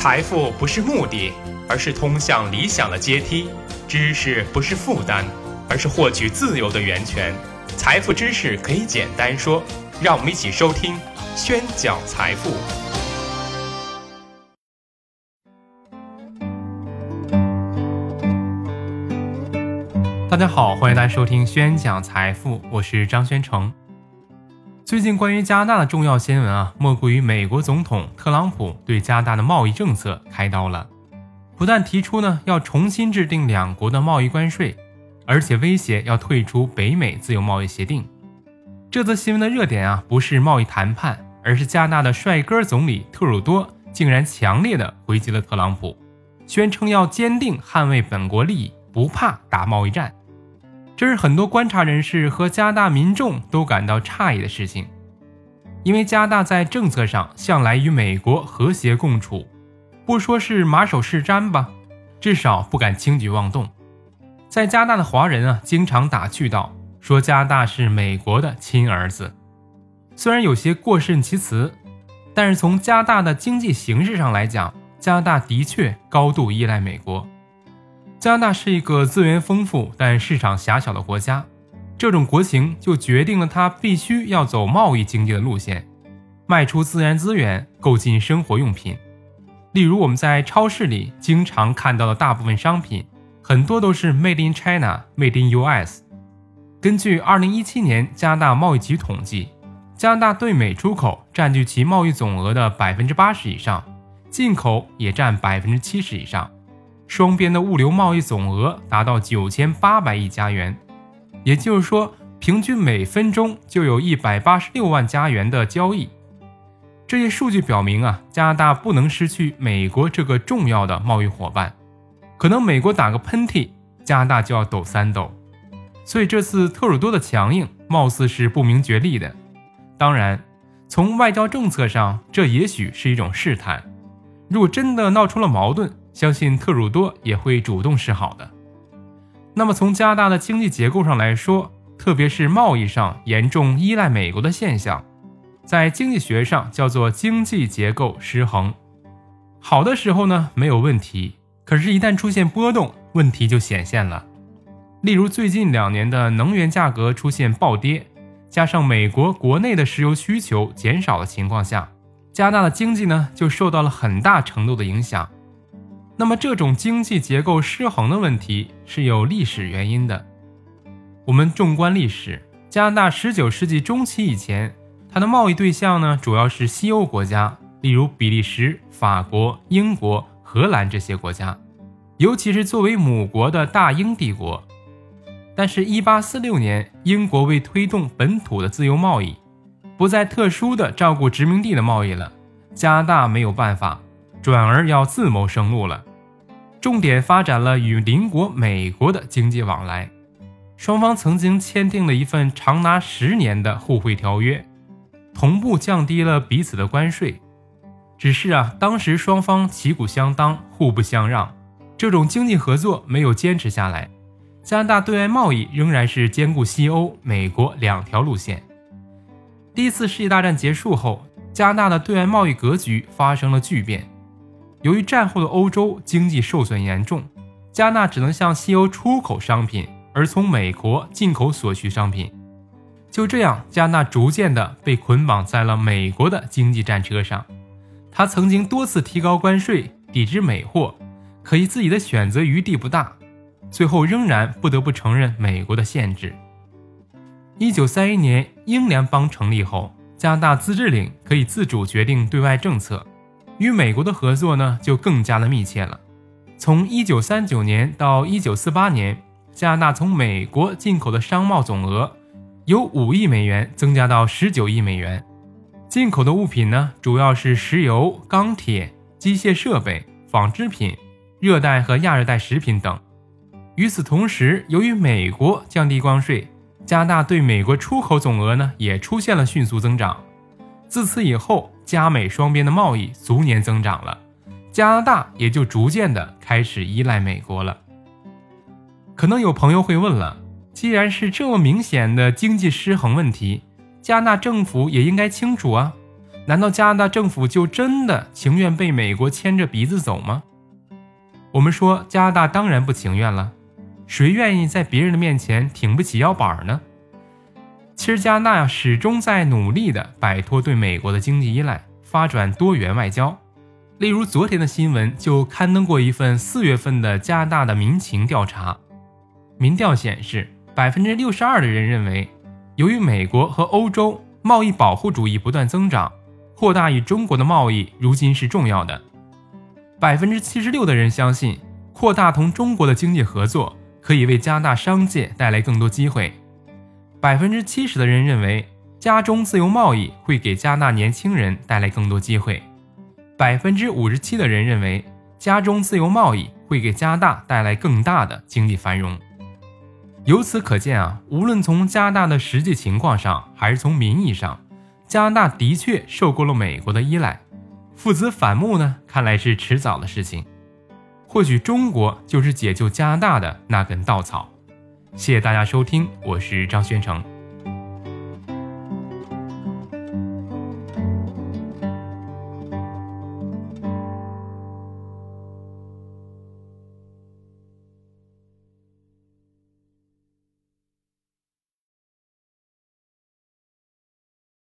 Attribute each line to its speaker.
Speaker 1: 财富不是目的，而是通向理想的阶梯；知识不是负担，而是获取自由的源泉。财富知识可以简单说，让我们一起收听宣讲财富。大家好，欢迎大家收听宣讲财富，我是张宣成。最近关于加拿大的重要新闻啊，莫过于美国总统特朗普对加拿大的贸易政策开刀了，不但提出呢要重新制定两国的贸易关税，而且威胁要退出北美自由贸易协定。这则新闻的热点啊，不是贸易谈判，而是加拿大的帅哥总理特鲁多竟然强烈的回击了特朗普，宣称要坚定捍卫本国利益，不怕打贸易战。这是很多观察人士和加拿大民众都感到诧异的事情，因为加拿大在政策上向来与美国和谐共处，不说是马首是瞻吧，至少不敢轻举妄动。在加拿大的华人啊，经常打趣道说加拿大是美国的亲儿子，虽然有些过甚其词，但是从加拿大的经济形势上来讲，加拿大的确高度依赖美国。加拿大是一个资源丰富但市场狭小的国家，这种国情就决定了它必须要走贸易经济的路线，卖出自然资源，购进生活用品。例如，我们在超市里经常看到的大部分商品，很多都是 Made in China、Made in US。根据2017年加拿大贸易局统计，加拿大对美出口占据其贸易总额的百分之八十以上，进口也占百分之七十以上。双边的物流贸易总额达到九千八百亿加元，也就是说，平均每分钟就有一百八十六万加元的交易。这些数据表明啊，加拿大不能失去美国这个重要的贸易伙伴。可能美国打个喷嚏，加拿大就要抖三抖。所以这次特鲁多的强硬，貌似是不明觉厉的。当然，从外交政策上，这也许是一种试探。如果真的闹出了矛盾，相信特鲁多也会主动示好的。那么从加拿大的经济结构上来说，特别是贸易上严重依赖美国的现象，在经济学上叫做经济结构失衡。好的时候呢没有问题，可是，一旦出现波动，问题就显现了。例如最近两年的能源价格出现暴跌，加上美国国内的石油需求减少的情况下，加拿大的经济呢就受到了很大程度的影响。那么，这种经济结构失衡的问题是有历史原因的。我们纵观历史，加拿大19世纪中期以前，它的贸易对象呢主要是西欧国家，例如比利时、法国、英国、荷兰这些国家，尤其是作为母国的大英帝国。但是，1846年，英国为推动本土的自由贸易，不再特殊的照顾殖民地的贸易了，加拿大没有办法，转而要自谋生路了。重点发展了与邻国美国的经济往来，双方曾经签订了一份长达十年的互惠条约，同步降低了彼此的关税。只是啊，当时双方旗鼓相当，互不相让，这种经济合作没有坚持下来。加拿大对外贸易仍然是兼顾西欧、美国两条路线。第一次世界大战结束后，加拿大的对外贸易格局发生了巨变。由于战后的欧洲经济受损严重，加纳只能向西欧出口商品，而从美国进口所需商品。就这样，加纳逐渐的被捆绑在了美国的经济战车上。他曾经多次提高关税，抵制美货，可惜自己的选择余地不大，最后仍然不得不承认美国的限制。一九三一年英联邦成立后，加拿大自治领可以自主决定对外政策。与美国的合作呢，就更加的密切了。从一九三九年到一九四八年，加拿大从美国进口的商贸总额由五亿美元增加到十九亿美元。进口的物品呢，主要是石油、钢铁、机械设备、纺织品、热带和亚热带食品等。与此同时，由于美国降低关税，加拿大对美国出口总额呢，也出现了迅速增长。自此以后，加美双边的贸易逐年增长了，加拿大也就逐渐的开始依赖美国了。可能有朋友会问了，既然是这么明显的经济失衡问题，加拿大政府也应该清楚啊，难道加拿大政府就真的情愿被美国牵着鼻子走吗？我们说加拿大当然不情愿了，谁愿意在别人的面前挺不起腰板呢？其实加拿大始终在努力的摆脱对美国的经济依赖，发展多元外交。例如昨天的新闻就刊登过一份四月份的加拿大的民情调查，民调显示，百分之六十二的人认为，由于美国和欧洲贸易保护主义不断增长。扩大与中国的贸易如今是重要的。百分之七十六的人相信，扩大同中国的经济合作可以为加拿大商界带来更多机会。百分之七十的人认为，加中自由贸易会给加拿大年轻人带来更多机会。百分之五十七的人认为，加中自由贸易会给加拿大带来更大的经济繁荣。由此可见啊，无论从加拿大的实际情况上，还是从民意上。加拿大的确受够了美国的依赖，父子反目呢，看来是迟早的事情。或许中国就是解救加拿大的那根稻草。谢谢大家收听，我是张宣成。